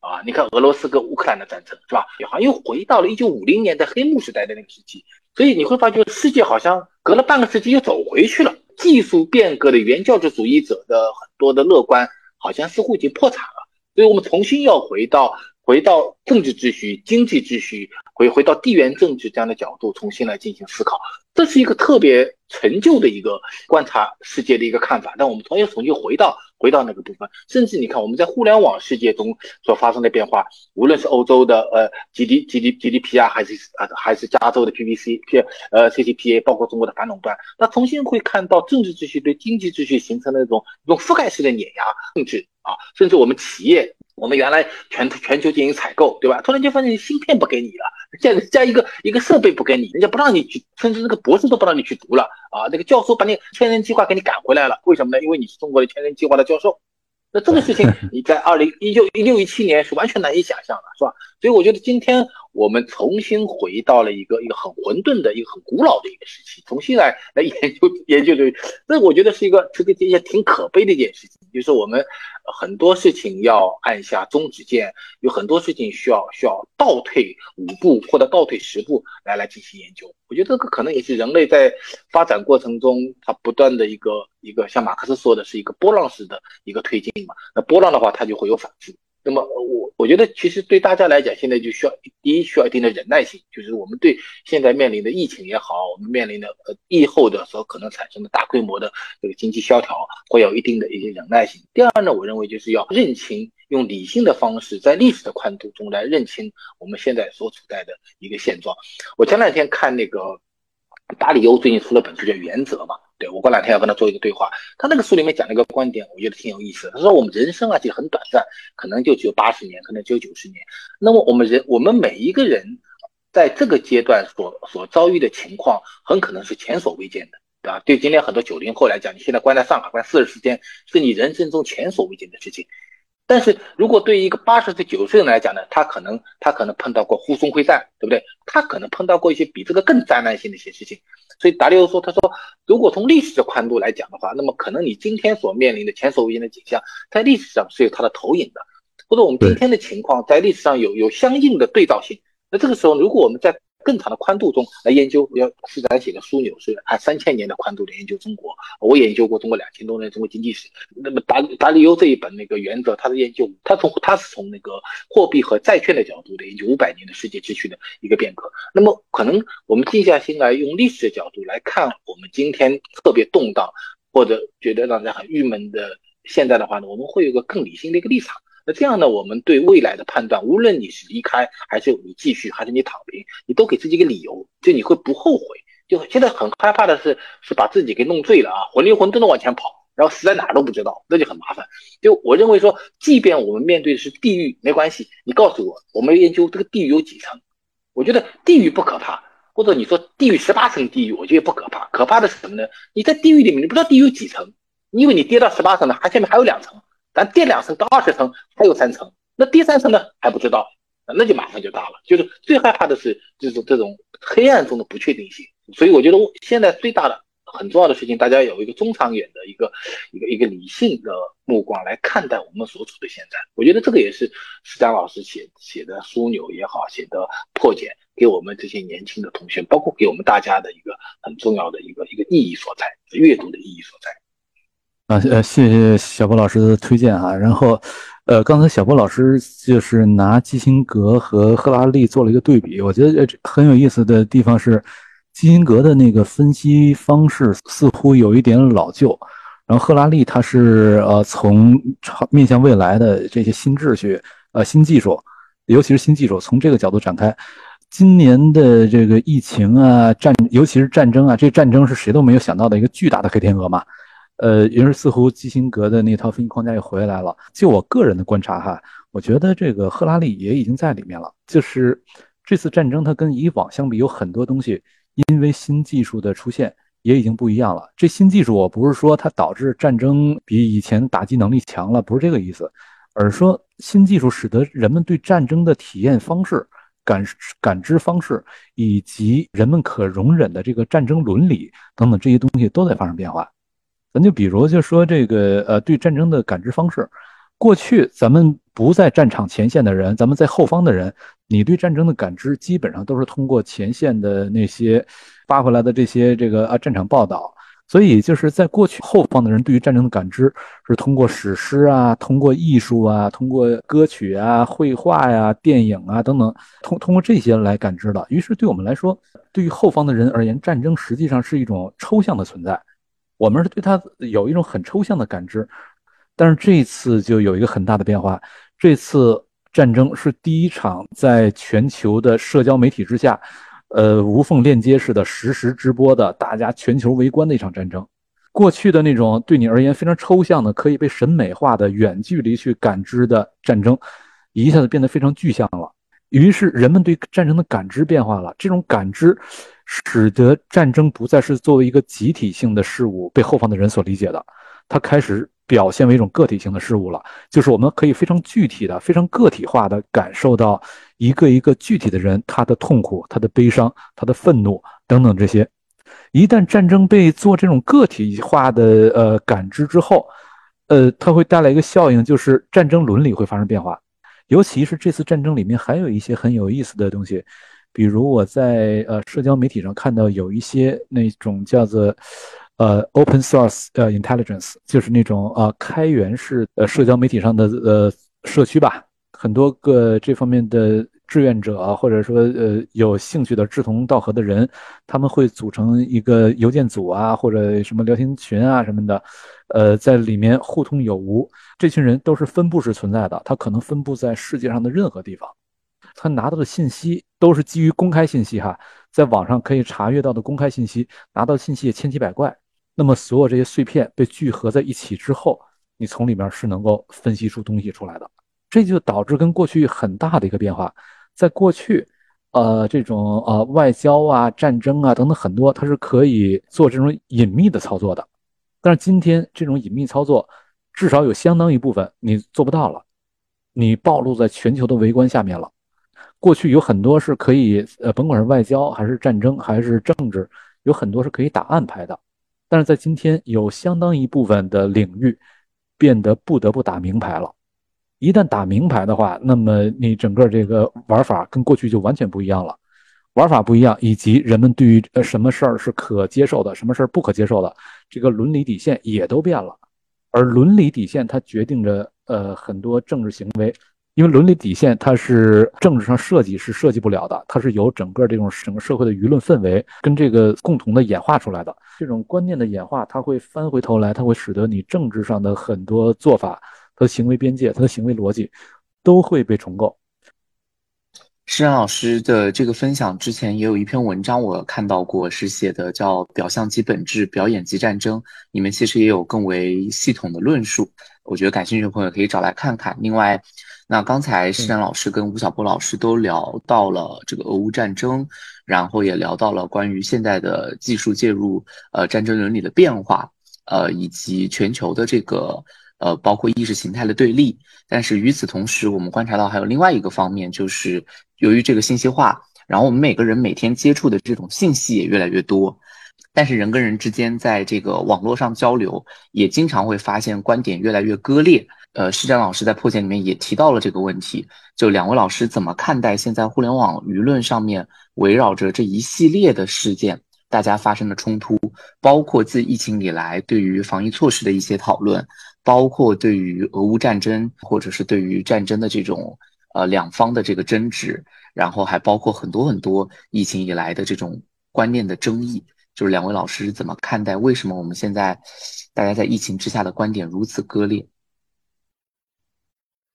啊。你看俄罗斯跟乌克兰的战争，是吧？好像又回到了一九五零年代黑幕时代的那个时期。所以你会发觉世界好像隔了半个世纪又走回去了。技术变革的原教旨主义者的很多的乐观，好像似乎已经破产了。所以我们重新要回到回到政治秩序、经济秩序，回回到地缘政治这样的角度，重新来进行思考。这是一个特别陈旧的一个观察世界的一个看法。但我们重新重新回到。回到那个部分，甚至你看我们在互联网世界中所发生的变化，无论是欧洲的呃 G D G D G D P 啊，还是啊还是加州的 P V C P 呃 C C P A，包括中国的反垄断，那重新会看到政治秩序对经济秩序形成的那种一种覆盖式的碾压控制啊，甚至我们企业，我们原来全全球进行采购，对吧？突然间发现芯片不给你了，加加一个一个设备不给你，人家不让你去，甚至那个博士都不让你去读了啊，那个教授把你千人计划给你赶回来了，为什么呢？因为你是中国的千人计划的教授。那这个事情 [laughs] 你在二零一六一六一七年是完全难以想象的，是吧？所以我觉得今天我们重新回到了一个一个很混沌的一个很古老的一个时期，重新来来研究 [laughs] 研究这个，那我觉得是一个这个也挺可悲的一件事情，就是我们很多事情要按下终止键，有很多事情需要需要倒退五步或者倒退十步来来进行研究。我觉得这个可能也是人类在发展过程中它不断的一个一个像马克思说的是一个波浪式的一个推进嘛。那波浪的话，它就会有反复。那么我我觉得其实对大家来讲，现在就需要第一需要一定的忍耐性，就是我们对现在面临的疫情也好，我们面临的呃疫后的所可能产生的大规模的这个经济萧条，会有一定的一些忍耐性。第二呢，我认为就是要认清，用理性的方式，在历史的宽度中来认清我们现在所处在的一个现状。我前两天看那个达里欧最近出了本书叫《原则》嘛，对我过两天要跟他做一个对话。他那个书里面讲了一个观点，我觉得挺有意思。他说我们人生啊其实很短暂，可能就只有八十年，可能只有九十年。那么我们人，我们每一个人在这个阶段所所遭遇的情况，很可能是前所未见的，对吧？对今天很多九零后来讲，你现在关在上海关四十天，是你人生中前所未见的事情。但是如果对于一个八十岁、九十岁人来讲呢，他可能他可能碰到过呼松会战，对不对？他可能碰到过一些比这个更灾难性的一些事情。所以达利欧说：“他说，如果从历史的宽度来讲的话，那么可能你今天所面临的前所未见的景象，在历史上是有它的投影的，或者我们今天的情况在历史上有有相应的对照性。那这个时候，如果我们在更长的宽度中来研究，要施展写的枢纽是按三千年的宽度来研究中国。我研究过中国两千多年中国经济史。那么达达利欧这一本那个原则，他的研究，他从他是从那个货币和债券的角度来研究五百年的世界秩序的一个变革。那么可能我们静下心来，用历史的角度来看我们今天特别动荡或者觉得让人很郁闷的现在的话呢，我们会有个更理性的一个立场。那这样呢，我们对未来的判断，无论你是离开，还是你继续，还是你躺平，你都给自己一个理由，就你会不后悔。就现在很害怕的是，是把自己给弄醉了啊，魂灵魂都的往前跑，然后死在哪儿都不知道，那就很麻烦。就我认为说，即便我们面对的是地狱，没关系，你告诉我，我们研究这个地狱有几层？我觉得地狱不可怕，或者你说地狱十八层地狱，我觉得不可怕。可怕的是什么呢？你在地狱里面，你不知道地狱有几层，你以为你跌到十八层呢，还下面还有两层。咱跌两层到二十层，还有三层，那第三层呢还不知道，那就麻烦就大了。就是最害怕的是这种这种黑暗中的不确定性。所以我觉得现在最大的很重要的事情，大家有一个中长远的一个一个一个理性的目光来看待我们所处的现在。我觉得这个也是施展老师写写的枢纽也好，写的破茧，给我们这些年轻的同学，包括给我们大家的一个很重要的一个一个意义所在，阅读的意义所在。啊，谢谢小波老师的推荐哈。然后，呃，刚才小波老师就是拿基辛格和赫拉利做了一个对比，我觉得很有意思的地方是，基辛格的那个分析方式似乎有一点老旧，然后赫拉利他是呃从面向未来的这些新秩序、呃新技术，尤其是新技术，从这个角度展开。今年的这个疫情啊，战，尤其是战争啊，这战争是谁都没有想到的一个巨大的黑天鹅嘛。呃，于是似乎基辛格的那套分析框架又回来了。就我个人的观察哈，我觉得这个赫拉利也已经在里面了。就是这次战争，它跟以往相比，有很多东西因为新技术的出现也已经不一样了。这新技术，我不是说它导致战争比以前打击能力强了，不是这个意思，而是说新技术使得人们对战争的体验方式、感感知方式，以及人们可容忍的这个战争伦理等等这些东西都在发生变化。咱就比如就说这个呃对战争的感知方式，过去咱们不在战场前线的人，咱们在后方的人，你对战争的感知基本上都是通过前线的那些发回来的这些这个啊战场报道，所以就是在过去后方的人对于战争的感知是通过史诗啊，通过艺术啊，通过歌曲啊、绘画呀、电影啊等等，通通过这些来感知的。于是对我们来说，对于后方的人而言，战争实际上是一种抽象的存在。我们是对它有一种很抽象的感知，但是这一次就有一个很大的变化。这次战争是第一场在全球的社交媒体之下，呃，无缝链接式的实时直播的，大家全球围观的一场战争。过去的那种对你而言非常抽象的、可以被审美化的、远距离去感知的战争，一下子变得非常具象了。于是人们对战争的感知变化了，这种感知。使得战争不再是作为一个集体性的事物被后方的人所理解的，它开始表现为一种个体性的事物了。就是我们可以非常具体的、非常个体化的感受到一个一个具体的人他的痛苦、他的悲伤、他的愤怒等等这些。一旦战争被做这种个体化的呃感知之后，呃，它会带来一个效应，就是战争伦理会发生变化。尤其是这次战争里面还有一些很有意思的东西。比如我在呃社交媒体上看到有一些那种叫做呃 open source 呃 intelligence，就是那种呃开源式呃社交媒体上的呃社区吧，很多个这方面的志愿者或者说呃有兴趣的志同道合的人，他们会组成一个邮件组啊，或者什么聊天群啊什么的，呃在里面互通有无。这群人都是分布式存在的，他可能分布在世界上的任何地方。他拿到的信息都是基于公开信息哈，在网上可以查阅到的公开信息，拿到信息也千奇百怪。那么所有这些碎片被聚合在一起之后，你从里面是能够分析出东西出来的。这就导致跟过去很大的一个变化。在过去，呃，这种呃外交啊、战争啊等等很多，它是可以做这种隐秘的操作的。但是今天这种隐秘操作，至少有相当一部分你做不到了，你暴露在全球的围观下面了。过去有很多是可以，呃，甭管是外交还是战争还是政治，有很多是可以打暗牌的。但是在今天，有相当一部分的领域变得不得不打明牌了。一旦打明牌的话，那么你整个这个玩法跟过去就完全不一样了。玩法不一样，以及人们对于呃什么事儿是可接受的，什么事儿不可接受的，这个伦理底线也都变了。而伦理底线它决定着呃很多政治行为。因为伦理底线，它是政治上设计是设计不了的，它是由整个这种整个社会的舆论氛围跟这个共同的演化出来的。这种观念的演化，它会翻回头来，它会使得你政治上的很多做法、它的行为边界、它的行为逻辑，都会被重构。施然老师的这个分享之前也有一篇文章我看到过，是写的叫《表象及本质：表演及战争》，里面其实也有更为系统的论述。我觉得感兴趣的朋友可以找来看看。另外。那刚才施展老师跟吴晓波老师都聊到了这个俄乌战争，然后也聊到了关于现在的技术介入，呃，战争伦理的变化，呃，以及全球的这个呃，包括意识形态的对立。但是与此同时，我们观察到还有另外一个方面，就是由于这个信息化，然后我们每个人每天接触的这种信息也越来越多，但是人跟人之间在这个网络上交流，也经常会发现观点越来越割裂。呃，施展老师在破解里面也提到了这个问题，就两位老师怎么看待现在互联网舆论上面围绕着这一系列的事件，大家发生的冲突，包括自疫情以来对于防疫措施的一些讨论，包括对于俄乌战争或者是对于战争的这种呃两方的这个争执，然后还包括很多很多疫情以来的这种观念的争议，就是两位老师怎么看待为什么我们现在大家在疫情之下的观点如此割裂？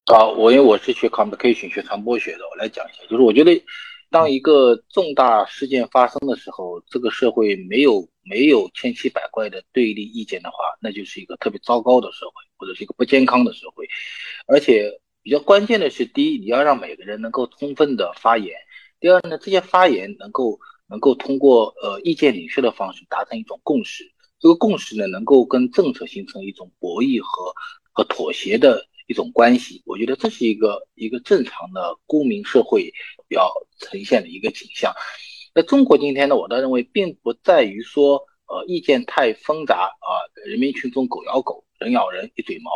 啊，我因为我是学 communication 学传播学的，我来讲一下，就是我觉得，当一个重大事件发生的时候，这个社会没有没有千奇百怪的对立意见的话，那就是一个特别糟糕的社会，或者是一个不健康的社会。而且比较关键的是，第一，你要让每个人能够充分的发言；第二呢，这些发言能够能够通过呃意见领袖的方式达成一种共识，这个共识呢，能够跟政策形成一种博弈和和妥协的。一种关系，我觉得这是一个一个正常的公民社会要呈现的一个景象。那中国今天呢，我倒认为并不在于说，呃，意见太纷杂啊，人民群众狗咬狗，人咬人一嘴毛，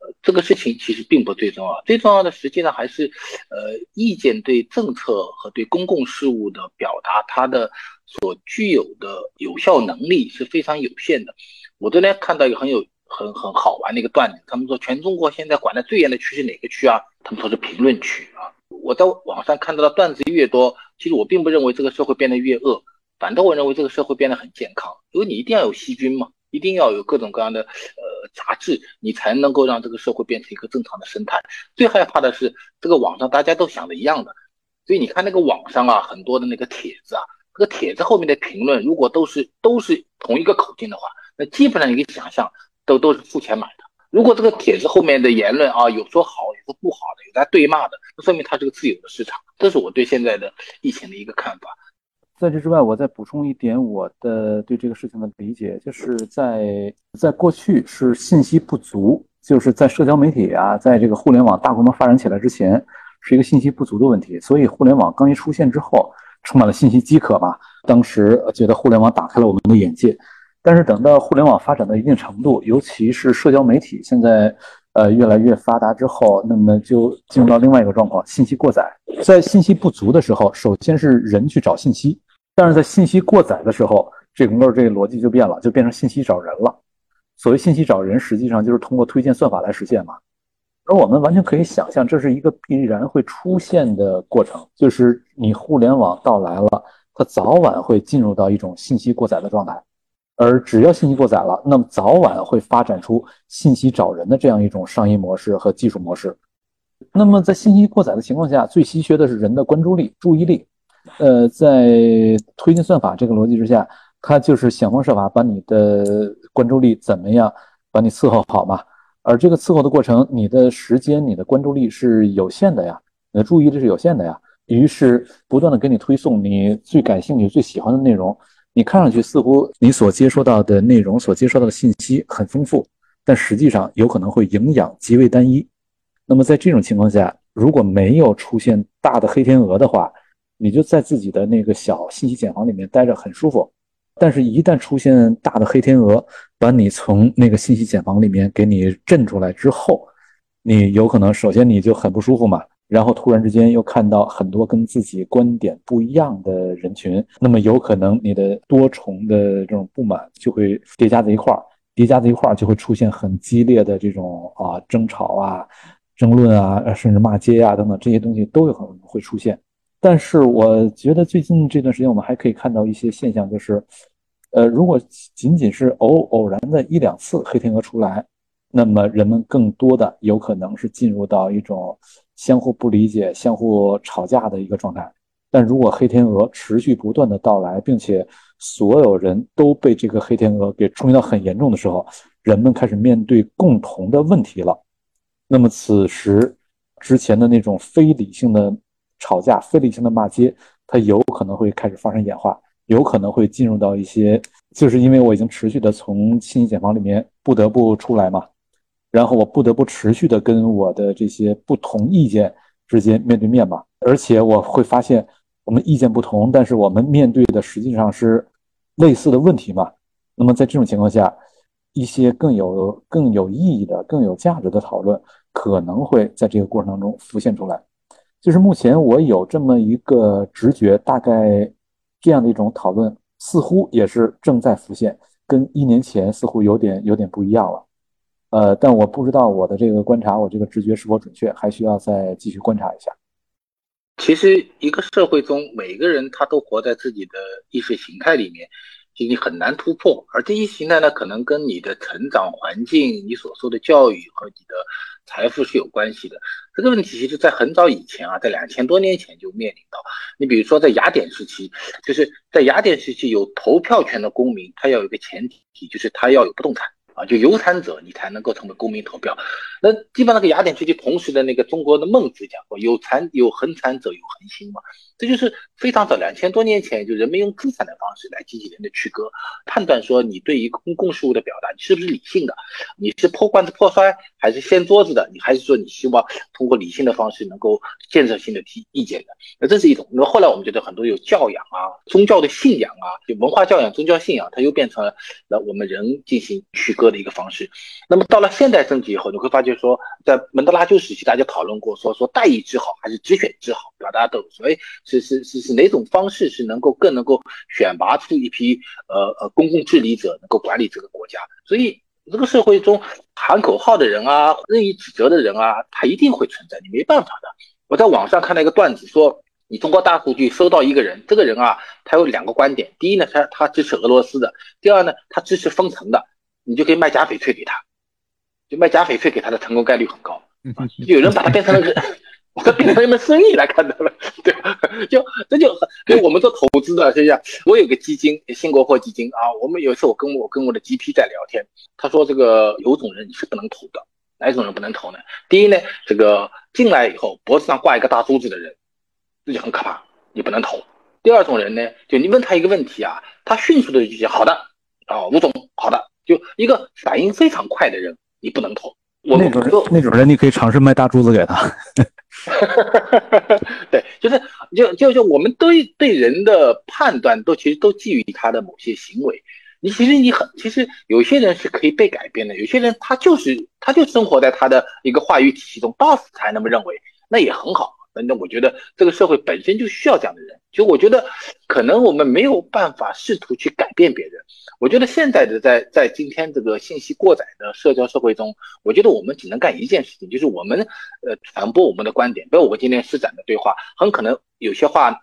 呃，这个事情其实并不最重要。最重要的实际上还是，呃，意见对政策和对公共事务的表达，它的所具有的有效能力是非常有限的。我昨天看到一个很有。很很好玩的一个段子，他们说全中国现在管的最严的区是哪个区啊？他们说是评论区啊。我在网上看到的段子越多，其实我并不认为这个社会变得越恶，反倒我认为这个社会变得很健康。因为你一定要有细菌嘛，一定要有各种各样的呃杂质，你才能够让这个社会变成一个正常的生态。最害怕的是这个网上大家都想的一样的，所以你看那个网上啊，很多的那个帖子啊，这个帖子后面的评论如果都是都是同一个口径的话，那基本上你可以想象。都都是付钱买的。如果这个帖子后面的言论啊，有说好，有说不好的，有在对骂的，那说明它是个自由的市场。这是我对现在的疫情的一个看法。在这之外，我再补充一点我的对这个事情的理解，就是在在过去是信息不足，就是在社交媒体啊，在这个互联网大规模发展起来之前，是一个信息不足的问题。所以互联网刚一出现之后，充满了信息饥渴嘛。当时觉得互联网打开了我们的眼界。但是等到互联网发展到一定程度，尤其是社交媒体现在呃越来越发达之后，那么就进入到另外一个状况：信息过载。在信息不足的时候，首先是人去找信息；但是在信息过载的时候，整个这个逻辑就变了，就变成信息找人了。所谓信息找人，实际上就是通过推荐算法来实现嘛。而我们完全可以想象，这是一个必然会出现的过程，就是你互联网到来了，它早晚会进入到一种信息过载的状态。而只要信息过载了，那么早晚会发展出信息找人的这样一种商业模式和技术模式。那么在信息过载的情况下，最稀缺的是人的关注力、注意力。呃，在推进算法这个逻辑之下，它就是想方设法把你的关注力怎么样，把你伺候好嘛。而这个伺候的过程，你的时间、你的关注力是有限的呀，你的注意力是有限的呀。于是不断的给你推送你最感兴趣、最喜欢的内容。你看上去似乎你所接收到的内容、所接收到的信息很丰富，但实际上有可能会营养极为单一。那么在这种情况下，如果没有出现大的黑天鹅的话，你就在自己的那个小信息茧房里面待着很舒服。但是，一旦出现大的黑天鹅，把你从那个信息茧房里面给你震出来之后，你有可能首先你就很不舒服嘛。然后突然之间又看到很多跟自己观点不一样的人群，那么有可能你的多重的这种不满就会叠加在一块儿，叠加在一块儿就会出现很激烈的这种啊争吵啊、争论啊，甚至骂街啊等等这些东西都有可能会出现。但是我觉得最近这段时间我们还可以看到一些现象，就是，呃，如果仅仅是偶偶然的一两次黑天鹅出来，那么人们更多的有可能是进入到一种。相互不理解、相互吵架的一个状态。但如果黑天鹅持续不断的到来，并且所有人都被这个黑天鹅给冲击到很严重的时候，人们开始面对共同的问题了。那么此时之前的那种非理性的吵架、非理性的骂街，它有可能会开始发生演化，有可能会进入到一些，就是因为我已经持续的从信息茧房里面不得不出来嘛。然后我不得不持续的跟我的这些不同意见之间面对面嘛，而且我会发现我们意见不同，但是我们面对的实际上是类似的问题嘛。那么在这种情况下，一些更有更有意义的、更有价值的讨论可能会在这个过程当中浮现出来。就是目前我有这么一个直觉，大概这样的一种讨论似乎也是正在浮现，跟一年前似乎有点有点不一样了。呃，但我不知道我的这个观察，我这个直觉是否准确，还需要再继续观察一下。其实，一个社会中，每个人他都活在自己的意识形态里面，其实你很难突破。而这一形态呢，可能跟你的成长环境、你所受的教育和你的财富是有关系的。这个问题，其实在很早以前啊，在两千多年前就面临到。你比如说，在雅典时期，就是在雅典时期，有投票权的公民，他要有一个前提，就是他要有不动产。啊，就有产者，你才能够成为公民投票。那基本上跟雅典时期同时的那个中国的孟子讲过，有产有恒产者有恒心嘛。这就是非常早两千多年前，就人们用资产的方式来进行人的区隔，判断说你对于公共事务的表达，你是不是理性的？你是破罐子破摔，还是掀桌子的？你还是说你希望通过理性的方式能够建设性的提意见的？那这是一种。那么后来我们觉得很多有教养啊、宗教的信仰啊，就文化教养、宗教信仰，它又变成了那我们人进行区隔的一个方式。那么到了现代政治以后，你会发现说，在门德拉鸠时期，大家讨论过说说代议制好还是直选制好，对吧？大家都所以。是是是是哪种方式是能够更能够选拔出一批呃呃公共治理者，能够管理这个国家？所以这个社会中喊口号的人啊，任意指责的人啊，他一定会存在，你没办法的。我在网上看到一个段子，说你通过大数据搜到一个人，这个人啊，他有两个观点：第一呢，他他支持俄罗斯的；第二呢，他支持封城的，你就可以卖假翡翠给他，就卖假翡翠给他的成功概率很高。有人把它变成了个。[laughs] 这变成一门生意来看待了，对吧？就这就就我们做投资的，是不是？我有个基金，新国货基金啊。我们有一次我跟我跟我的 GP 在聊天，他说这个有种人你是不能投的，哪种人不能投呢？第一呢，这个进来以后脖子上挂一个大珠子的人，这就很可怕，你不能投。第二种人呢，就你问他一个问题啊，他迅速的就讲好的啊，吴总好的，就一个反应非常快的人，你不能投。我那种人，那种人你可以尝试卖大珠子给他。[laughs] 对，就是就就就我们对对人的判断都其实都基于他的某些行为。你其实你很其实有些人是可以被改变的，有些人他就是他就生活在他的一个话语体系中，，boss 才那么认为，那也很好。那我觉得这个社会本身就需要这样的人。就我觉得可能我们没有办法试图去改变别人。我觉得现在的在在今天这个信息过载的社交社会中，我觉得我们只能干一件事情，就是我们呃传播我们的观点。比如我们今天施展的对话，很可能有些话，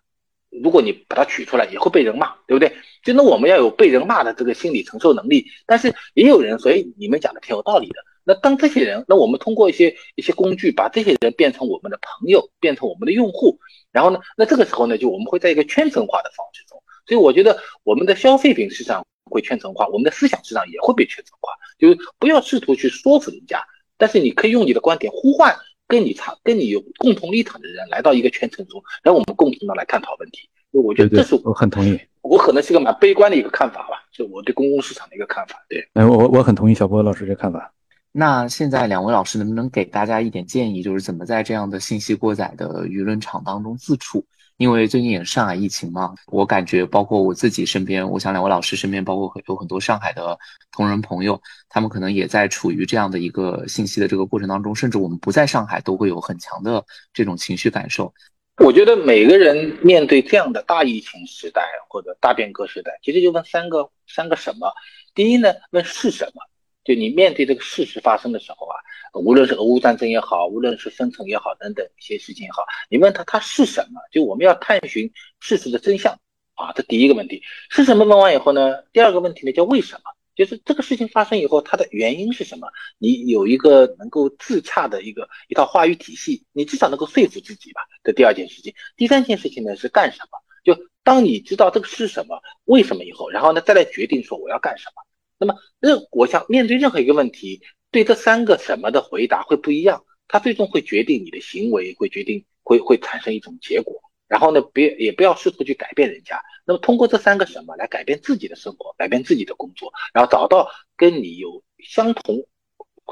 如果你把它取出来，也会被人骂，对不对？就那我们要有被人骂的这个心理承受能力。但是也有人，所以你们讲的挺有道理的。那当这些人，那我们通过一些一些工具，把这些人变成我们的朋友，变成我们的用户，然后呢，那这个时候呢，就我们会在一个圈层化的方式中，所以我觉得我们的消费品市场会圈层化，我们的思想市场也会被圈层化，就是不要试图去说服人家，但是你可以用你的观点呼唤跟你差、跟你有共同立场的人来到一个圈层中，然后我们共同的来探讨问题。我觉得这是我很同意，我可能是个蛮悲观的一个看法吧，就我对公共市场的一个看法。对，哎，我我很同意小波老师这看法。那现在两位老师能不能给大家一点建议，就是怎么在这样的信息过载的舆论场当中自处？因为最近也是上海疫情嘛，我感觉包括我自己身边，我想两位老师身边，包括有很多上海的同仁朋友，他们可能也在处于这样的一个信息的这个过程当中，甚至我们不在上海都会有很强的这种情绪感受。我觉得每个人面对这样的大疫情时代或者大变革时代，其实就问三个三个什么？第一呢，问是什么？就你面对这个事实发生的时候啊，无论是俄乌战争也好，无论是封城也好，等等一些事情也好，你问他他是什么？就我们要探寻事实的真相啊，这第一个问题是什么？问完以后呢，第二个问题呢叫为什么？就是这个事情发生以后，它的原因是什么？你有一个能够自洽的一个一套话语体系，你至少能够说服自己吧。这第二件事情，第三件事情呢是干什么？就当你知道这个是什么、为什么以后，然后呢再来决定说我要干什么。那么任我想面对任何一个问题，对这三个什么的回答会不一样，它最终会决定你的行为，会决定会会产生一种结果。然后呢，别也不要试图去改变人家。那么通过这三个什么来改变自己的生活，改变自己的工作，然后找到跟你有相同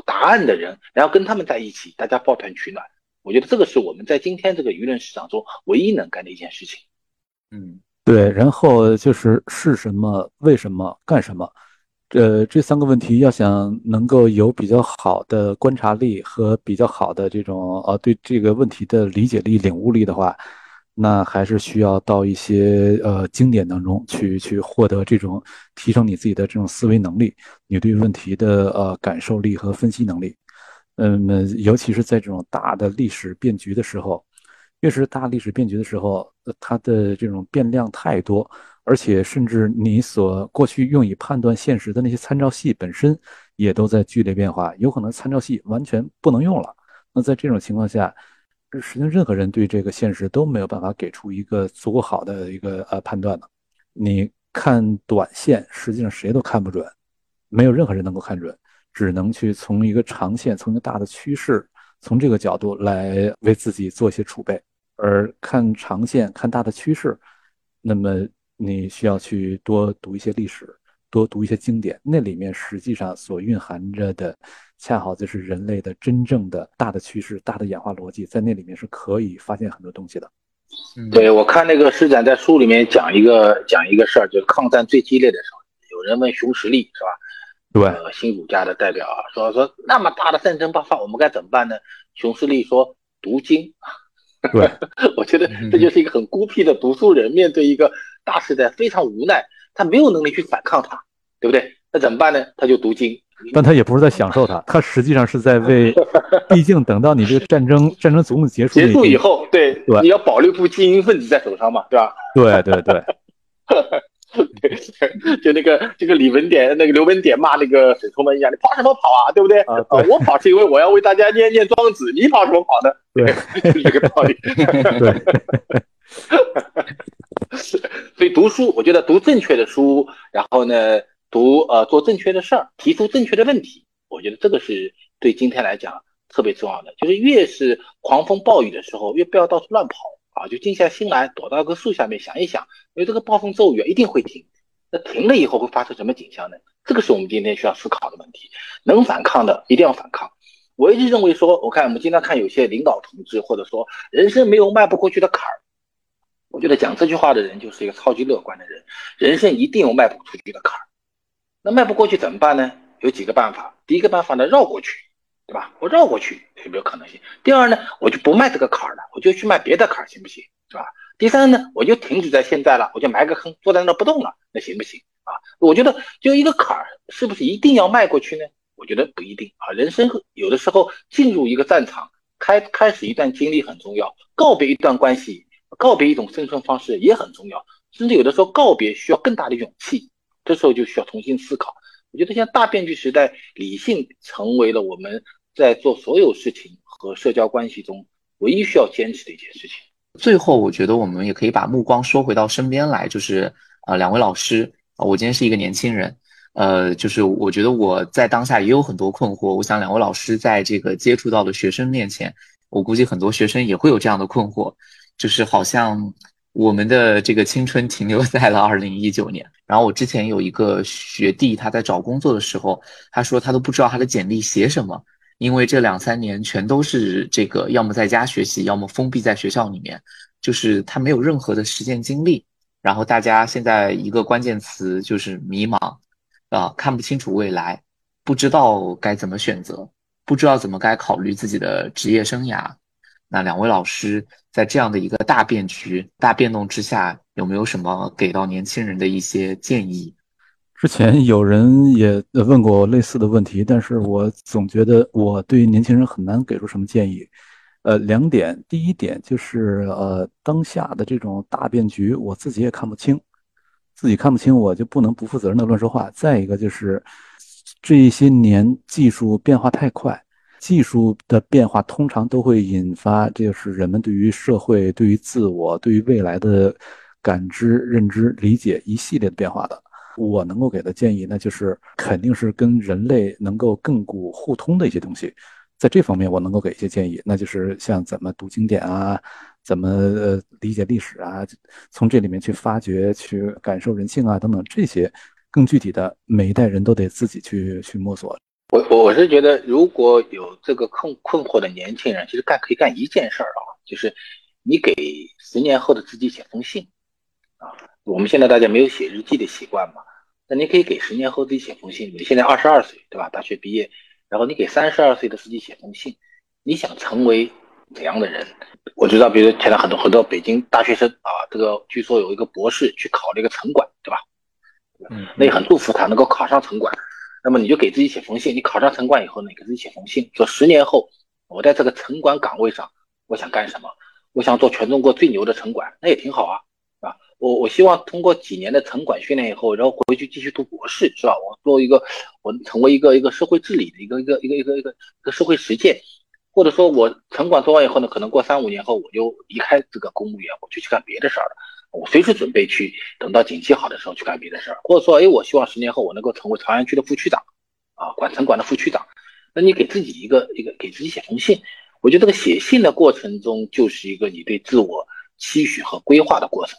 答案的人，然后跟他们在一起，大家抱团取暖。我觉得这个是我们在今天这个舆论市场中唯一能干的一件事情。嗯，对。然后就是是什么，为什么，干什么。呃，这三个问题要想能够有比较好的观察力和比较好的这种呃对这个问题的理解力、领悟力的话，那还是需要到一些呃经典当中去去获得这种提升你自己的这种思维能力，你对问题的呃感受力和分析能力。嗯，尤其是在这种大的历史变局的时候，越是大历史变局的时候，它的这种变量太多。而且，甚至你所过去用以判断现实的那些参照系本身，也都在剧烈变化，有可能参照系完全不能用了。那在这种情况下，实际上任何人对这个现实都没有办法给出一个足够好的一个呃判断的。你看短线，实际上谁都看不准，没有任何人能够看准，只能去从一个长线，从一个大的趋势，从这个角度来为自己做一些储备。而看长线、看大的趋势，那么。你需要去多读一些历史，多读一些经典，那里面实际上所蕴含着的，恰好就是人类的真正的大的趋势、大的演化逻辑，在那里面是可以发现很多东西的。对我看那个施展在书里面讲一个讲一个事儿，就是抗战最激烈的时候，有人问熊十力是吧？对，新儒家的代表啊，说说那么大的战争爆发，我们该怎么办呢？熊十力说读经。对，[laughs] 我觉得这就是一个很孤僻的读书人，面对一个。大时代非常无奈，他没有能力去反抗他，对不对？那怎么办呢？他就读经，但他也不是在享受它，他实际上是在为，[laughs] 毕竟等到你这个战争战争总共结束结束以后，对，你要保留部精英分子在手上嘛，对吧？对对对，对，[laughs] [laughs] 就那个这个李文典那个刘文典骂那个沈从文一样，你跑什么跑啊？对不对？啊，我跑是因为我要为大家念念庄子，你跑什么跑呢？对，这个道理。对。所以读书，我觉得读正确的书，然后呢，读呃做正确的事儿，提出正确的问题，我觉得这个是对今天来讲特别重要的。就是越是狂风暴雨的时候，越不要到处乱跑啊，就静下心来，躲到个树下面想一想，因为这个暴风骤雨一定会停。那停了以后会发生什么景象呢？这个是我们今天需要思考的问题。能反抗的一定要反抗。我一直认为说，我看我们经常看有些领导同志，或者说人生没有迈不过去的坎儿。我觉得讲这句话的人就是一个超级乐观的人，人生一定有迈不出去的坎儿。那迈不过去怎么办呢？有几个办法。第一个办法呢，绕过去，对吧？我绕过去有没有可能性？第二呢，我就不迈这个坎儿了，我就去迈别的坎儿，行不行？是吧？第三呢，我就停止在现在了，我就埋个坑，坐在那不动了，那行不行？啊？我觉得就一个坎儿，是不是一定要迈过去呢？我觉得不一定啊。人生有的时候进入一个战场，开开始一段经历很重要，告别一段关系。告别一种生存方式也很重要，甚至有的时候告别需要更大的勇气，这时候就需要重新思考。我觉得现在大变局时代，理性成为了我们在做所有事情和社交关系中唯一需要坚持的一件事情。最后，我觉得我们也可以把目光说回到身边来，就是啊，两位老师啊，我今天是一个年轻人，呃，就是我觉得我在当下也有很多困惑。我想两位老师在这个接触到的学生面前，我估计很多学生也会有这样的困惑，就是好像我们的这个青春停留在了二零一九年。然后我之前有一个学弟，他在找工作的时候，他说他都不知道他的简历写什么。因为这两三年全都是这个，要么在家学习，要么封闭在学校里面，就是他没有任何的实践经历。然后大家现在一个关键词就是迷茫，啊，看不清楚未来，不知道该怎么选择，不知道怎么该考虑自己的职业生涯。那两位老师在这样的一个大变局、大变动之下，有没有什么给到年轻人的一些建议？之前有人也问过我类似的问题，但是我总觉得我对年轻人很难给出什么建议。呃，两点，第一点就是呃，当下的这种大变局，我自己也看不清，自己看不清，我就不能不负责任的乱说话。再一个就是这些年技术变化太快，技术的变化通常都会引发，这就是人们对于社会、对于自我、对于未来的感知、认知、理解一系列的变化的。我能够给的建议，那就是肯定是跟人类能够亘古互通的一些东西，在这方面我能够给一些建议，那就是像怎么读经典啊，怎么理解历史啊，从这里面去发掘、去感受人性啊等等这些更具体的，每一代人都得自己去去摸索。我我我是觉得，如果有这个困困惑的年轻人，其实干可以干一件事儿啊，就是你给十年后的自己写封信啊。我们现在大家没有写日记的习惯嘛？那你可以给十年后自己写封信。你现在二十二岁，对吧？大学毕业，然后你给三十二岁的自己写封信，你想成为怎样的人？我知道，比如现在很多很多北京大学生啊，这个据说有一个博士去考了一个城管，对吧？嗯，那也很祝福他能够考上城管。那么你就给自己写封信，你考上城管以后呢，给自己写封信，说十年后我在这个城管岗位上，我想干什么？我想做全中国最牛的城管，那也挺好啊。我我希望通过几年的城管训练以后，然后回去继续读博士，是吧？我做一个，我成为一个一个社会治理的一个一个一个一个一个一个社会实践，或者说我城管做完以后呢，可能过三五年后我就离开这个公务员，我就去干别的事儿了。我随时准备去等到景气好的时候去干别的事儿，或者说，哎，我希望十年后我能够成为朝阳区的副区长，啊，管城管的副区长。那你给自己一个一个给自己写封信，我觉得这个写信的过程中就是一个你对自我期许和规划的过程。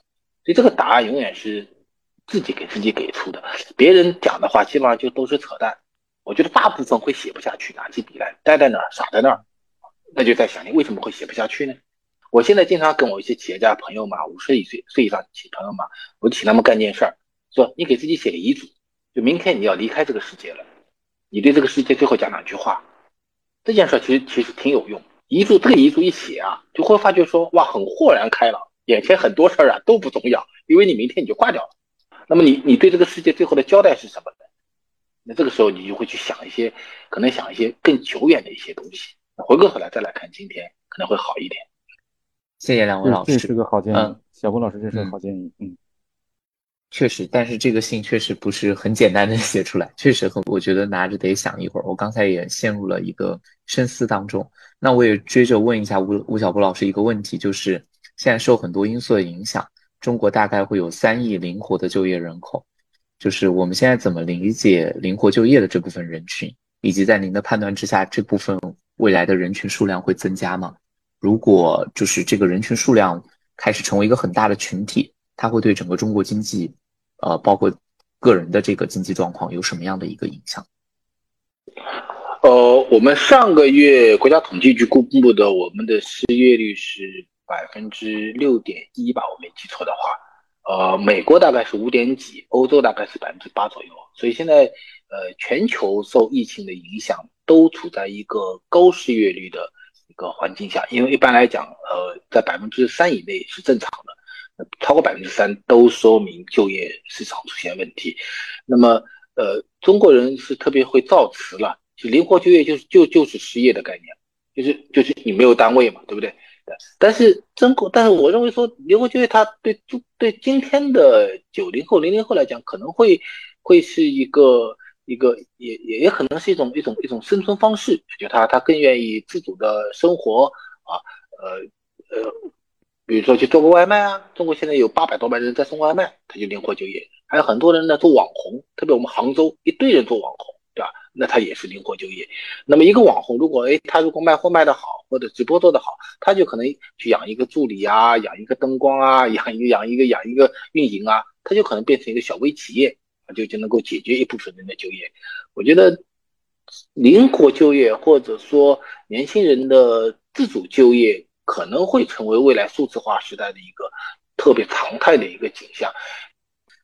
所以这个答案永远是自己给自己给出的，别人讲的话基本上就都是扯淡。我觉得大部分会写不下去，拿起笔来呆在那儿傻在那儿，那就在想你为什么会写不下去呢？我现在经常跟我一些企业家朋友嘛，五十几岁岁以上企朋友嘛，我请他们干件事儿，说你给自己写个遗嘱，就明天你要离开这个世界了，你对这个世界最后讲两句话。这件事儿其实其实挺有用，遗嘱这个遗嘱一写啊，就会发觉说哇，很豁然开朗。眼前很多事儿啊都不重要，因为你明天你就挂掉了。那么你你对这个世界最后的交代是什么呢？那这个时候你就会去想一些，可能想一些更久远的一些东西。回过头来再来看今天，可能会好一点。谢谢两位老师，这是个好建议。嗯小郭老师，这是个好建议。嗯，确实，但是这个信确实不是很简单的 [laughs] 写出来，确实很，我觉得拿着得想一会儿。我刚才也陷入了一个深思当中。那我也追着问一下吴吴晓波老师一个问题，就是。现在受很多因素的影响，中国大概会有三亿灵活的就业人口。就是我们现在怎么理解灵活就业的这部分人群，以及在您的判断之下，这部分未来的人群数量会增加吗？如果就是这个人群数量开始成为一个很大的群体，它会对整个中国经济，呃，包括个人的这个经济状况有什么样的一个影响？呃，我们上个月国家统计局公布的我们的失业率是。百分之六点一吧，我没记错的话，呃，美国大概是五点几，欧洲大概是百分之八左右。所以现在，呃，全球受疫情的影响，都处在一个高失业率的一个环境下。因为一般来讲，呃，在百分之三以内是正常的，超过百分之三都说明就业市场出现问题。那么，呃，中国人是特别会造词了，就灵活就业就是就就是失业的概念，就是就是你没有单位嘛，对不对？但是中国，但是我认为说灵活就业，它对对今天的九零后、零零后来讲，可能会会是一个一个也也也可能是一种一种一种生存方式，就他他更愿意自主的生活啊，呃呃，比如说去做个外卖啊，中国现在有八百多万人在送外卖，他就灵活就业，还有很多人呢做网红，特别我们杭州一堆人做网红，对吧？那他也是灵活就业。那么一个网红，如果哎他如果卖货卖得好，或者直播做得好，他就可能去养一个助理啊，养一个灯光啊，养一个养一个养一个运营啊，他就可能变成一个小微企业。就就能够解决一部分人的就业，我觉得灵活就业或者说年轻人的自主就业可能会成为未来数字化时代的一个特别常态的一个景象。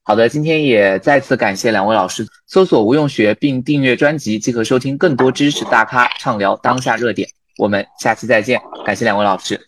好的，今天也再次感谢两位老师，搜索无用学并订阅专辑即可收听更多知识大咖畅聊当下热点。我们下期再见，感谢两位老师。